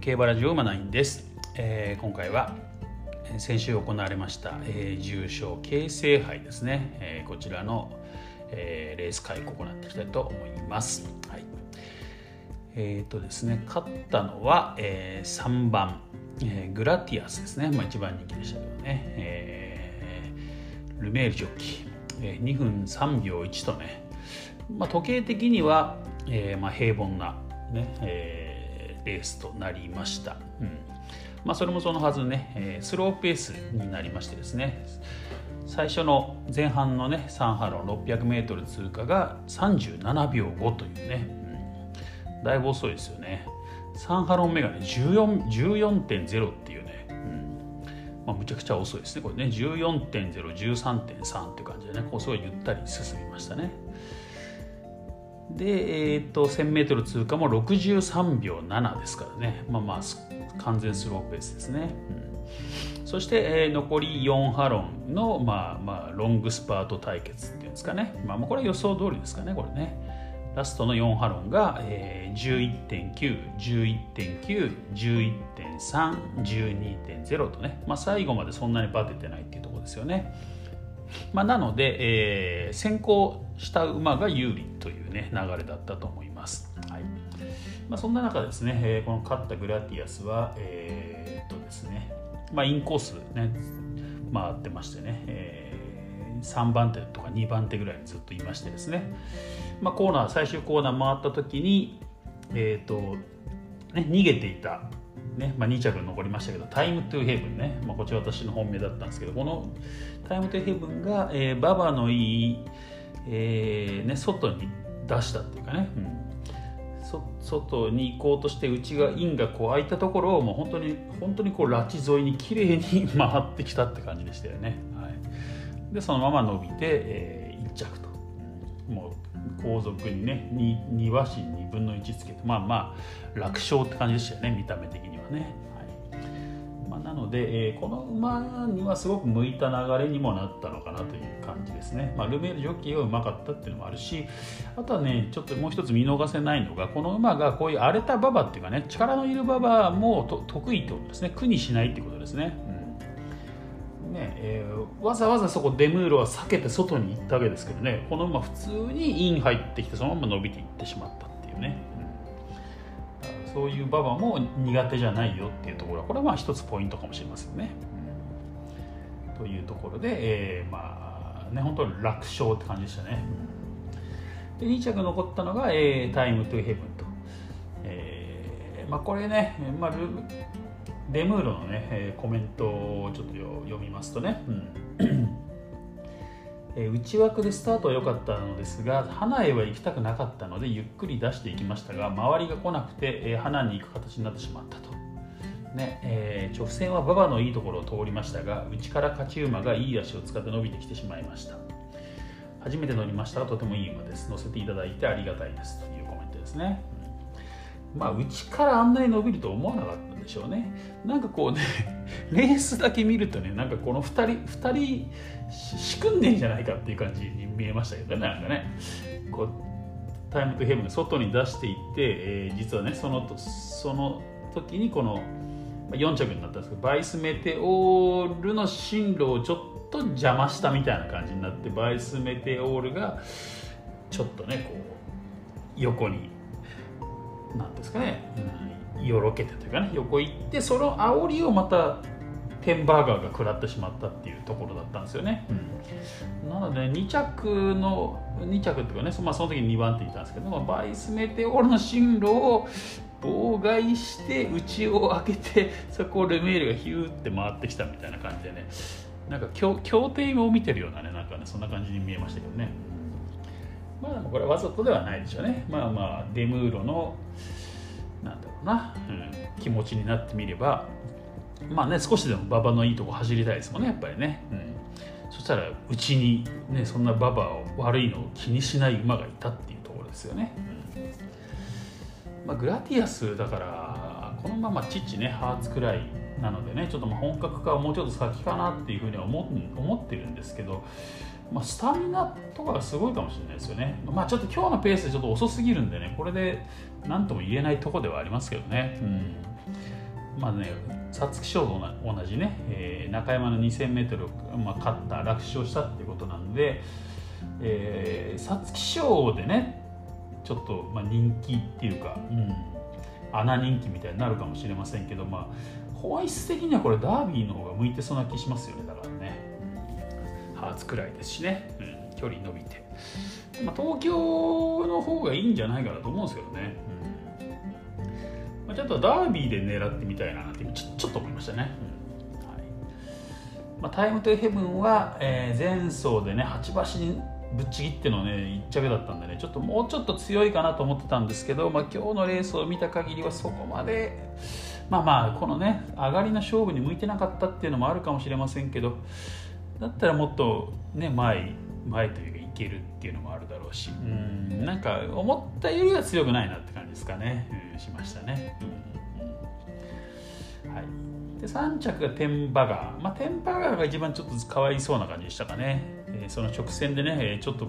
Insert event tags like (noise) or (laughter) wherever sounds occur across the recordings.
競馬ラジオ馬ナインです、えー、今回は先週行われました、えー、重賞京成杯ですね、えー、こちらの、えー、レース会を行っていきたいと思います、はいえーとですね、勝ったのは、えー、3番、えー、グラティアスですね、まあ、一番人気でしたけどね、えー、ルメールジョッキー、えー、2分3秒1とね、まあ、時計的には、えーまあ、平凡なね、えー、レースとなりました。うん。まあ、それもそのはずね、え、スローペースになりましてですね。最初の前半のね3ハロン 600m 通過が37秒5というね、うん、だいぶ遅いですよね。3ハロン目がね14.0っていうね、うん。まあ、むちゃくちゃ遅いですねこれね。14.013.3っていう感じでねこうすごいゆったり進みましたね。で、えーと、1000m 通過も63秒7ですからね、まあまあ、完全スローペースですね。うん、そして、えー、残り4ハロンの、まあまあ、ロングスパート対決っていうんですかね、まあ、これは予想通りですかね、これね。ラストの4ハロンが、えー、11.9、11.9、11.3、12.0とね、まあ、最後までそんなにバテてないっていうところですよね。まあ、なので、えー、先行した馬が有利という、ね、流れだったと思います。はいまあ、そんな中ですね、えー、この勝ったグラティアスは、えー、っとですねまあ、インコース、ね、回ってましてね、えー、3番手とか2番手ぐらいにずっといましてですね、まあ、コーナー最終コーナー回った時に、えーとね、逃げていたねまあ、2着残りましたけどタイムトゥーヘブンね、まあ、こちら私の本命だったんですけどこのタイムトゥーヘブンが、えー、ババのいい、えーね、外に出したっていうかね、うん、外に行こうとして内側インがこう開いたところをもう本当に本当にこう拉致沿いに綺麗に (laughs) 回ってきたって感じでしたよね、はい、でそのまま伸びて、えー、1着と。もう後続にね 2, 2馬身2分の1つけてまあまあ楽勝って感じでしたよね見た目的には。ね、はい。まあ、なので、えー、この馬にはすごく向いた流れにもなったのかなという感じですね、まあ、ルメールジョッキーがうまかったっていうのもあるしあとはねちょっともう一つ見逃せないのがこの馬がこういう荒れた馬場っていうかね力のいる馬場も得意ってことですね。苦にしないってことですね、うん。ねえー、わざわざそこデムーロは避けて外に行ったわけですけどね。この馬普通にイン入ってきてそのまま伸びていってしまったっていうね、うん、そういう馬場も苦手じゃないよっていうところはこれはまあ一つポイントかもしれませんね。というところで、えー、まあね本当に楽勝って感じでしたね。で2着残ったのが、えー、タイムトゥヘブンと。えーまあ、これね、まあ、ルデムーロのね、コメントをちょっと読みますとね、うんえ、内枠でスタートは良かったのですが花へは行きたくなかったのでゆっくり出していきましたが周りが来なくて、え、花に行く形になってしまったと。ねえー、直線は馬場のいいところを通りましたが内から勝ち馬がいい足を使って伸びてきてしまいました。初めて乗りましたがとてもいい馬です。乗せていただいてありがたいです。というコメントですね、うん。まあ内からあんなに伸びると思わなかった。でしょうね。なんかこうね (laughs) レースだけ見るとねなんかこの2人2人仕組んでんじゃないかっていう感じに見えましたけどねなんかね。こうタイムトヘブン外に出していって、えー、実はねそのその時にこの4着になったんですけどバイスメテオールの進路をちょっと邪魔したみたいな感じになってバイスメテオールがちょっとねこう横になんですかね、うん。よろけてというかね横行ってその煽りをまたテンバーガーが食らってしまったっていうところだったんですよね、うん、なので2着の2着っていうかね、まあ、その時に2番手いたんですけどバイスメテオールの進路を妨害して内を開けて (laughs) そこをルメールがヒューって回ってきたみたいな感じでね。なんか協定を見てるようなねなんかねそんな感じに見えましたけどね。まあこれはわざとではないでしょうね。まあまあデムーロのなんだろうな、うん、気持ちになってみればまあね少しでも馬場のいいとこ走りたいですもんねやっぱりね、うん、そしたらうちにねそんな馬場を悪いのを気にしない馬がいたっていうところですよね、うん。まあ、グラティアスだからこのまま父ねハーツくらいなのでねちょっとまあ本格化はもうちょっと先かなっていうふうには思思ってるんですけどまあ、スタミナとかがすごいかもしれないですよね。まあ、ちょっと今日のペースちょっと遅すぎるんでね、これで何とも言えないとこではありますけどね。うんまあね、皐月賞と同じね、えー、中山の 2000m を、まあ、勝った落賞したっていうことなんで皐月賞でねちょっと、まあ、人気っていうか、うん、穴人気みたいになるかもしれませんけど、まあ、本質的にはこれダービーの方が向いてそうな気しますよねだからね、ハーツくらいですしね、うん、距離伸びて、まあ、東京の方がいいんじゃないかなと思うんですけどね、うん。まあ、ちょっとダービーで狙ってみたいなってちょちょっと思いましたね、うん。はい。まあ、タイムトゥヘブンは、えー、前走でね8馬身ぶっちぎってのね1着だったんでねちょっともうちょっと強いかなと思ってたんですけど、まあ、今日のレースを見た限りはそこまでまあまあこのね上がりの勝負に向いてなかったっていうのもあるかもしれませんけどだったらもっとね前前というかいけるっていうのもあるだろうし。うん。なんか思ったよりは強くないなって感じですかね、うん、しましたね。うん、はい。で3着がテンバガー、まあ、テンバガーが一番ちょっとかわいそうな感じでしたかね、えー、その直線でねちょっと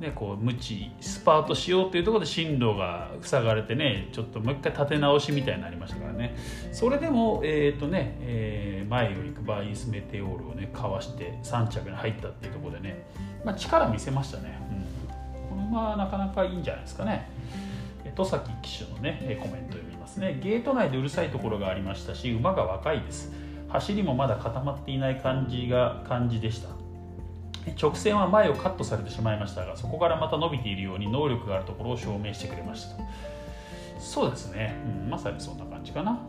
ね、こう無知スパートしようというところで進路が塞がれてねちょっともう一回立て直しみたいになりましたからね。それでも、えーとねえー、前を行くバイスメテオールをねかわして3着に入ったっていうところでね、まあ、力見せましたね、うん、この馬はなかなかいいんじゃないですかね。戸崎騎手のねコメント読みますね。ゲート内でうるさいところがありましたし馬が若いです。走りもまだ固まっていない感じが感じでした。直線は前をカットされてしまいましたがそこからまた伸びているように能力があるところを証明してくれましたと。そうですね、うん、まさにそんな感じかな。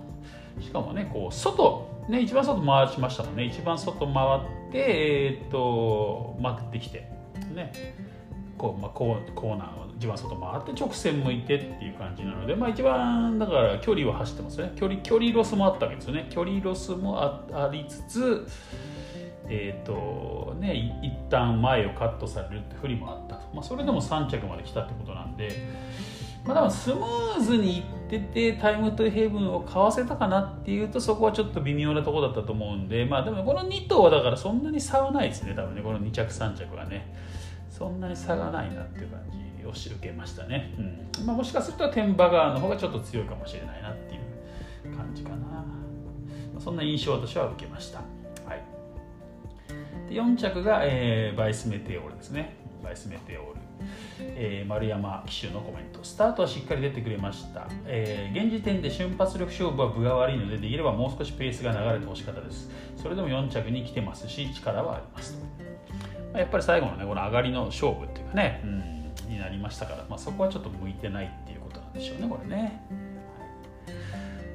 しかもねこう外ね一番外回しましたもんね。一番外回ってえー、っと回ってきてね。こう、まあ、コーナーを一番外回って直線向いてっていう感じなので、まあ、一番だから距離を走ってますね。距離距離ロスもあったわけですよね。距離ロスもありつつえーとね、一旦前をカットされるって不利もあったと、まあ、それでも3着まで来たってことなんで、まあ、多分スムーズにいっててタイムトゥヘブンをかわせたかなっていうとそこはちょっと微妙なところだったと思うんで、まあ、でもこの2頭はだからそんなに差はないですね。多分ねこの2着3着はね。そんなに差がないなっていう感じを受けましたね、うん。まあ、もしかするとテンバガーの方がちょっと強いかもしれないなっていう感じかな。そんな印象を私は受けました。で4着が、えー、バイスメテオールですね。バイスメテオール、えー、丸山騎手のコメント。スタートはしっかり出てくれました、えー、現時点で瞬発力勝負は分が悪いのでできればもう少しペースが流れてほしかったです。それでも4着に来てますし力はあります。まあやっぱり最後のねこの上がりの勝負っていうかね、うん、になりましたから、まあ、そこはちょっと向いてないっていうことなんでしょうねこれね、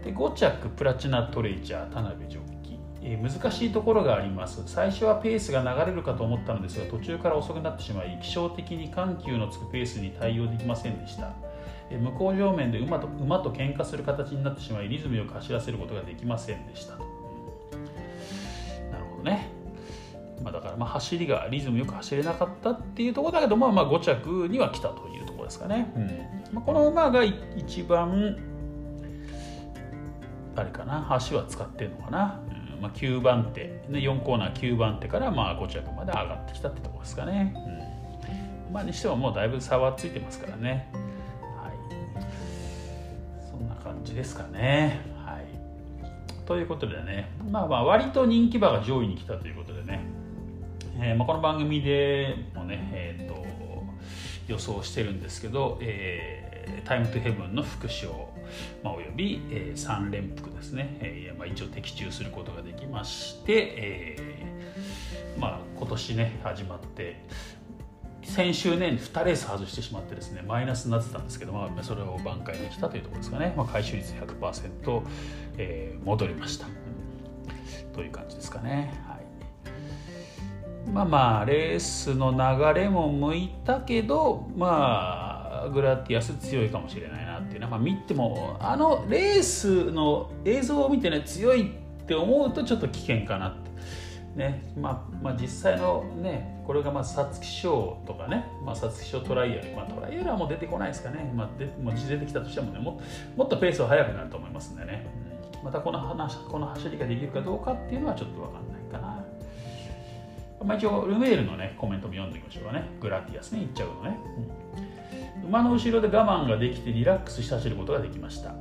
で5着プラチナトレジャー田辺ジョ難しいところがあります。最初はペースが流れるかと思ったのですが途中から遅くなってしまい気象的に緩急のつくペースに対応できませんでした。向こう上面で馬と馬と喧嘩する形になってしまいリズムよく走らせることができませんでした、うん、なるほどね、まあ、だからまあ走りがリズムよく走れなかったっていうところだけど、まあ、まあ5着には来たというところですかね、うん。まあ、この馬が一番あれかな足は使ってるのかな、まあ、9番手、ね、4コーナー9番手からまあ5着まで上がってきたってとこですかね。うん、まあ、にしてももうだいぶ差はついてますからね。はい、そんな感じですかね。はい、ということでね、まあ、まあ割と人気馬が上位に来たということでね、えーまあ、この番組でもね、えーと、予想してるんですけど、えー、タイムトゥヘブンの副賞まあ、および、えー、3連複ですね、えーまあ、一応的中することができまして、えーまあ、今年ね始まって先週ね2レース外してしまってですねマイナスになってたんですけど、まあ、それを挽回できたというところですかね、まあ、回収率100%、えー、戻りました、という感じですかね。はい。まあまあレースの流れも向いたけどまあグラティアス強いかもしれない。なっていうのは、まあ、見てもあのレースの映像を見てね強いって思うとちょっと危険かなって。ねまあ、まあ実際のねこれが皐月賞とかね皐月賞トライアル、まあ、トライアルはもう出てこないですかね、まあ、でもう出てきたとしてもねももっとペースは速くなると思いますんでね、うん、またこの話この走りができるかどうかっていうのはちょっと分かんないかな。まあ、一応ルメールのねコメントも読んでみましょうかね。グラティアスね言っちゃうのね、うん、馬の後ろで我慢ができてリラックスして走ることができました。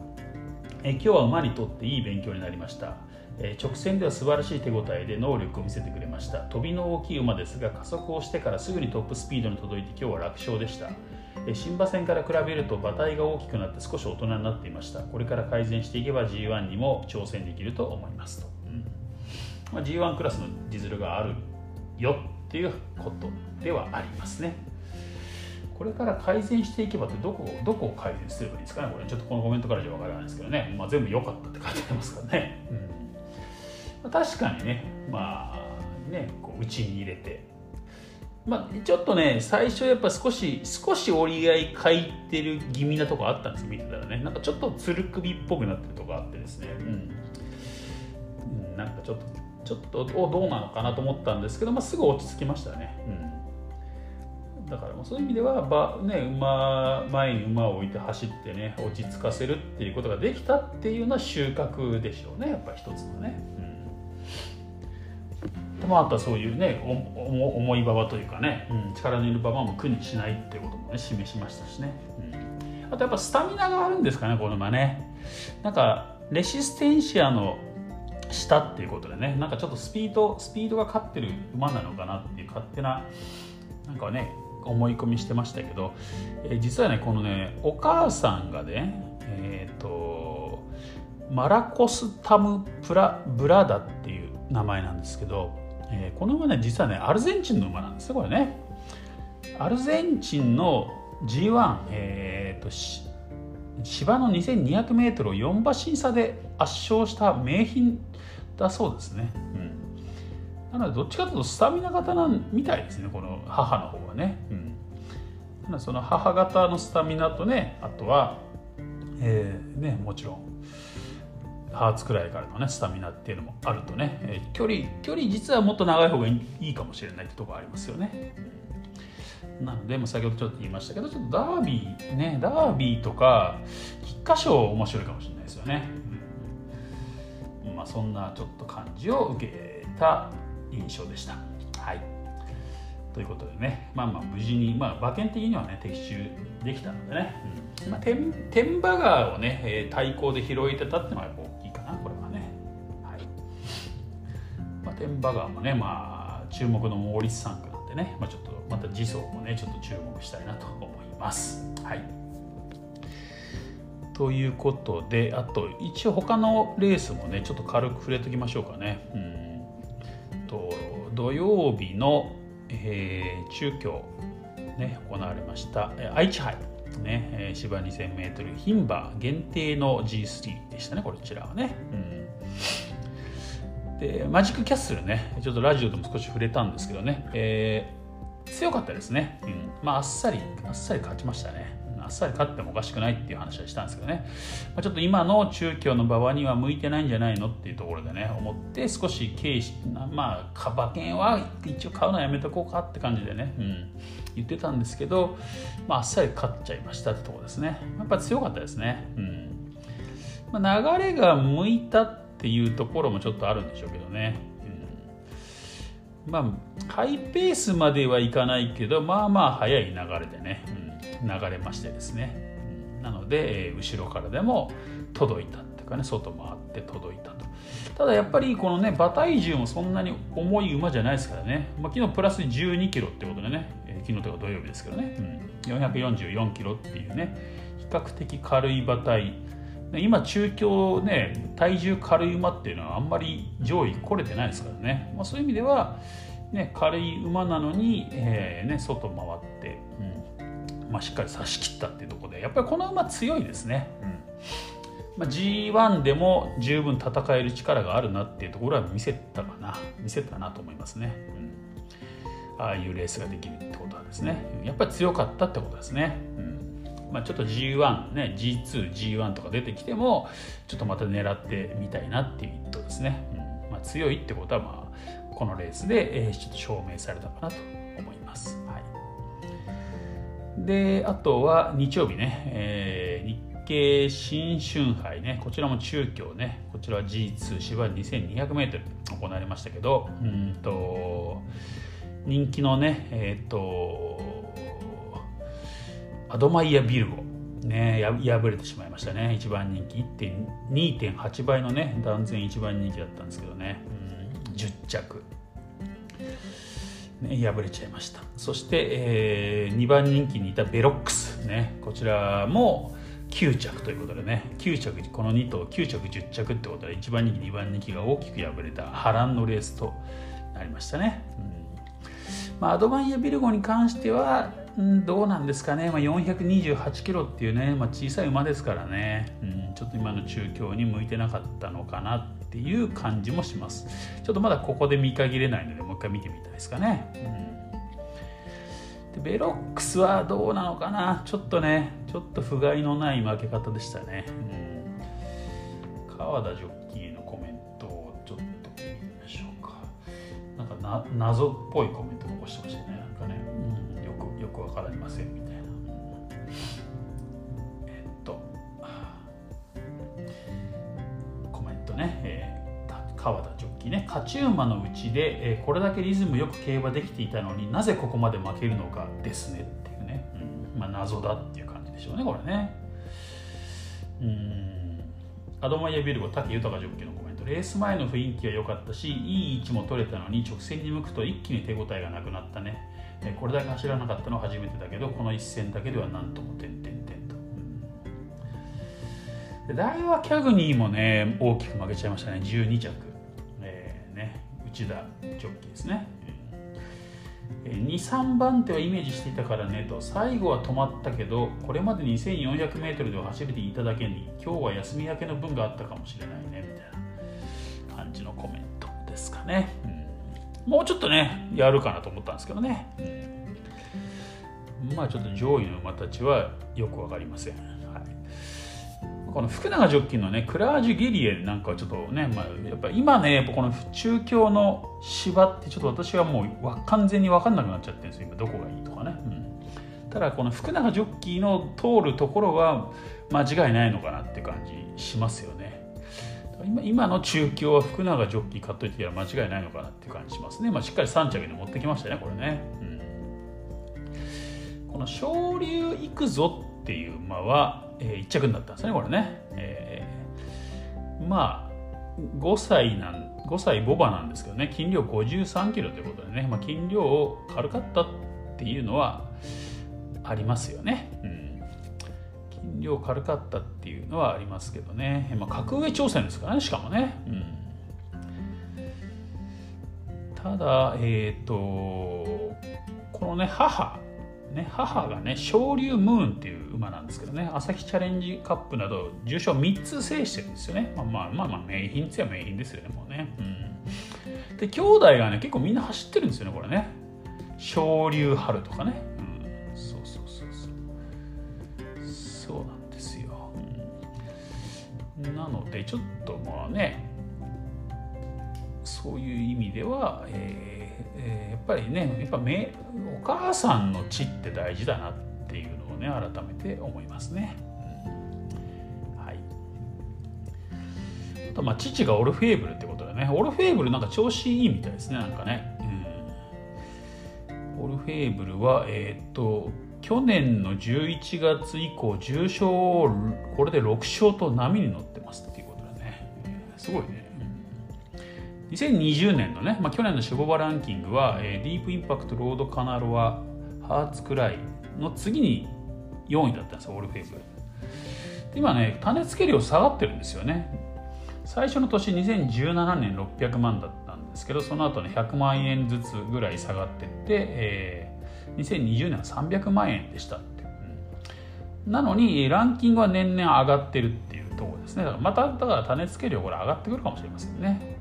え今日は馬にとっていい勉強になりました。え直線では素晴らしい手応えで能力を見せてくれました。飛びの大きい馬ですが加速をしてからすぐにトップスピードに届いて今日は楽勝でした。新馬戦から比べると馬体が大きくなって少し大人になっていました。これから改善していけば G1 にも挑戦できると思いますと、うん。まあ、G1 クラスの実力があるよっていうことではありますね。これから改善していけばってどこどこを改善すればいいですかね？これちょっとこのコメントからじゃ分からないですけどね、まあ、全部良かったって書いてありますからね、うん。まあ、確かにねまあねこう内に入れて。まあ、ちょっとね最初やっぱ少し少し折り合い書いてる気味なとこあったんです見てたらね。なんかちょっとつる首っぽくなってるとこあってですね、うん、なんかちょっとちょっとおどうなのかなと思ったんですけど、まあ、すぐ落ち着きましたね、うん、だからそういう意味ではば、ね、馬前に馬を置いて走ってね落ち着かせるっていうことができたっていうのは収穫でしょうねやっぱ一つのね。うん。まあ、あとはそういうね重い馬場というかね、うん、力のいる馬場も苦にしないっていうこともね示しましたしね、うん、あとやっぱスタミナがあるんですかねこの馬ね。なんかレシステンシアの下っていうことでねなんかちょっとスピードスピードが勝ってる馬なのかなっていう勝手ななんかね思い込みしてましたけど、えー、実はねこのねお母さんがねえっ、ー、とマラコスタムプラブラダっていう名前なんですけどえー、この馬ね実はねアルゼンチンの馬なんですよこれね。アルゼンチンの G1、えーと、芝の 2200m を4馬審査で圧勝した名品だそうですね、うん、などっちかというとスタミナ型なんみたいですねこの母の方はね、うん、その母型のスタミナとねあとは、えーね、もちろんハーツくらいからのねスタミナっていうのもあるとね、えー、距離距離実はもっと長い方がいいかもしれないってとこありますよね。なので、まあ、先ほどちょっと言いましたけどちょっとダービーねダービーとか菊花賞面白いかもしれないですよね。うん、まあ、そんなちょっと感じを受けた印象でした。はい。ということでね、まあまあ無事に、まあ馬券的にはね、的中できたのでね、うん。まあ、天天馬川をね、えー、対抗で拾えてたっていうのは天馬川もねまあ注目のモーリス産区なんでね、まあ、ちょっとまた次走もねちょっと注目したいなと思います。はい。ということであと一応他のレースもねちょっと軽く触れときましょうかね。うんと土曜日の、えー、中京ね行われました愛知杯ね、芝 2000m 牝馬限定の G3 でしたねこちらはね、うん。でマジックキャッスルねちょっとラジオでも少し触れたんですけどね、えー、強かったですね、うん、まああっさりあっさり勝ちましたね。あっさり勝ってもおかしくないっていう話はしたんですけどね、まあ、ちょっと今の中京の馬場には向いてないんじゃないのっていうところでね思って少し軽視まあ馬券は一応買うのはやめとこうかって感じでね、うん、言ってたんですけど、まあ、あっさり勝っちゃいましたってところですね。やっぱ強かったですね、うん。まあ、流れが向いたっていうところもちょっとあるんでしょうけどね、まあハイペースまではいかないけどまあまあ速い流れでね、うん、流れましてですね、なので後ろからでも届いたっていうかね外回って届いたと。ただやっぱりこのね馬体重もそんなに重い馬じゃないですからね、まあ、昨日プラス1 2キロってことでね、えー、昨日とか土曜日ですけどね、うん、444キロっていうね比較的軽い馬体。今中京ね体重軽い馬っていうのはあんまり上位来れてないですからね、まあ、そういう意味では、ね、軽い馬なのに、えーね、外回って、うん。まあ、しっかり差し切ったっていうところでやっぱりこの馬強いですね、うん。まあ、G1 でも十分戦える力があるなっていうところは見せたかな見せたなと思いますね、うん、ああいうレースができるってことはですね。やっぱり強かったってことですね、うん。まあ、ちょっと G1 ね G2G1 とか出てきてもちょっとまた狙ってみたいなっていう一頭ですね、うん。まあ、強いってことはまあこのレースで、えー、ちょっと証明されたかなと思います、はい、であとは日曜日ね、えー、日経新春杯ねこちらも中京ねこちらは G2 芝 2200m 行われましたけどうんと人気のねえっ、とアドマイヤ・ビルゴね敗れてしまいましたね。一番人気2.8倍のね断然一番人気だったんですけどね、うん、10着、敗れちゃいました。そして、えー、2番人気にいたベロックス。ねこちらも9着ということでね9着この2頭9着10着ってことで1番人気2番人気が大きく敗れた波乱のレースとなりましたね、うん。まあ、アドバンヤビルゴに関しては、うん、どうなんですかね、まあ、428キロっていうね、まあ、小さい馬ですからね、うん、ちょっと今の中京に向いてなかったのかなっていう感じもします。ちょっとまだここで見限れないのでもう一回見てみたいですかね、うん、でベロックスはどうなのかな？ちょっとねちょっと不甲斐のない負け方でしたね、うん、川田ジョッキーのコメントをちょっと見てみましょうか。なんかな謎っぽいコメント残してましたね。なんかね、うん、よくよくわかりませんみたいな。えっと。コメントね、え、川田ジョッキーね。勝ち馬のうちで、えー、これだけリズムよく競馬できていたのになぜここまで負けるのかですねっていうね、うん。まあ、謎だっていう感じでしょうねこれね。うん。アドマイヤビルゴ武豊ジョッキーのコメント。レース前の雰囲気は良かったしいい位置も取れたのに直線に向くと一気に手応えがなくなったね。これだけ走らなかったのは初めてだけどこの一戦だけでは何とも点々点と、うん、大和キャグニーもね大きく負けちゃいましたね。12着、内田ジョッキーですね23番手はイメージしていたからねと最後は止まったけどこれまで 2400m では走れていただけに今日は休み明けの分があったかもしれないねみたいな感じのコメントですかね、うん、もうちょっとねやるかなと思ったんですけどね、まあちょっと上位の馬たちはよく分かりません。この福永ジョッキーのねクラージュ・ゲリエなんかはちょっとね、まあ、やっぱ今ねこの中京の芝ってちょっと私はもう完全に分かんなくなっちゃってるんですよ。今どこがいいとかね、うん、ただこの福永ジョッキーの通るところは間違いないのかなって感じしますよね。今今の中京は福永ジョッキー買っといてや間違いないのかなって感じしますね、まあ、しっかり3着に持ってきましたねこれね、うん、この昇竜行くぞっていう馬はえー、1着になったんですねこれね、えー、まあ5歳なん5歳ボバなんですけどね斤量53キロということでね、まあ、斤量軽かったっていうのはありますよね、うん、斤量軽かったっていうのはありますけどね、まあ、格上挑戦ですからねしかもね、うん、ただえっ、ー、とこのね母ね、母がね昇竜ムーンっていう馬なんですけどね朝日チャレンジカップなど重賞3つ制してるんですよね。まあまあまあまあ名品っつや名品ですよねもうね、うん、で兄弟がね結構みんな走ってるんですよねこれね。昇竜春とかね、うん、そうそうそうそう。そうなんですよ、うん、なのでちょっとまあねそういう意味では、えーえー、やっぱりねやっぱめお母さんの血って大事だなっていうのをね改めて思いますね。うん、はい、あとまあ父がオルフェーブルってことでねオルフェーブルなんか調子いいみたいですねなんかね。うん、オルフェーブルはえー、っと去年の11月以降重賞これで6勝と波に乗ってますっていうことでね、すごいね。2020年のね、まあ、去年のシュボバランキングは、えー、ディープインパクト、ロードカナロア、ハーツクライの次に4位だったんですよ、オールフェイブル。今ね、種付け量下がってるんですよね。最初の年2017年600万だったんですけど、その後ね、100万円ずつぐらい下がってって、えー、2020年は300万円でしたって。うん、なのに、ランキングは年々上がってるっていうところですね。だからまた、だから種付け量これ上がってくるかもしれませんね。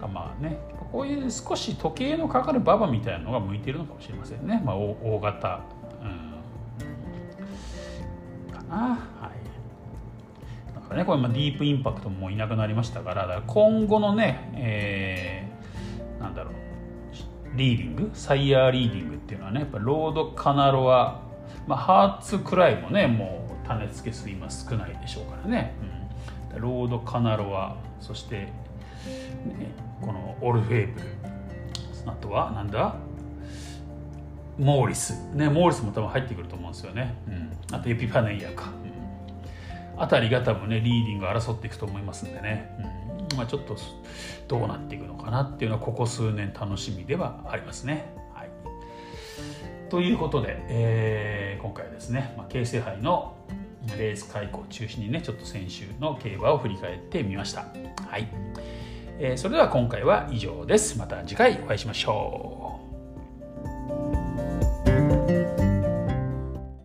かまあねこういう少し時計のかかる馬場みたいなのが向いてるのかもしれませんね、まあ、大型、うん、かなはい。だからねこれまあディープインパクトもいなくなりましたから今後のね、えー、なんだろうリーディング？サイヤーリーディングっていうのはねやっぱロードカナロア、まあ、ハーツくらいもねもう種付け数今少ないでしょうからね、うん、ロードカナロアそしてね、このオルフェーヴル。あとはなんだ？モーリス、ね、モーリスも多分入ってくると思うんですよね、うん、あとエピファネイアか、うん、あたりが多分ねリーディング争っていくと思いますんでね、うん。まあ、ちょっとどうなっていくのかなっていうのはここ数年楽しみではありますね。はい、ということで、えー、今回はですね、まあ、京成杯のレース開講を中心にねちょっと先週の競馬を振り返ってみました。はいえ、それでは今回は以上です。また次回お会いしましょう。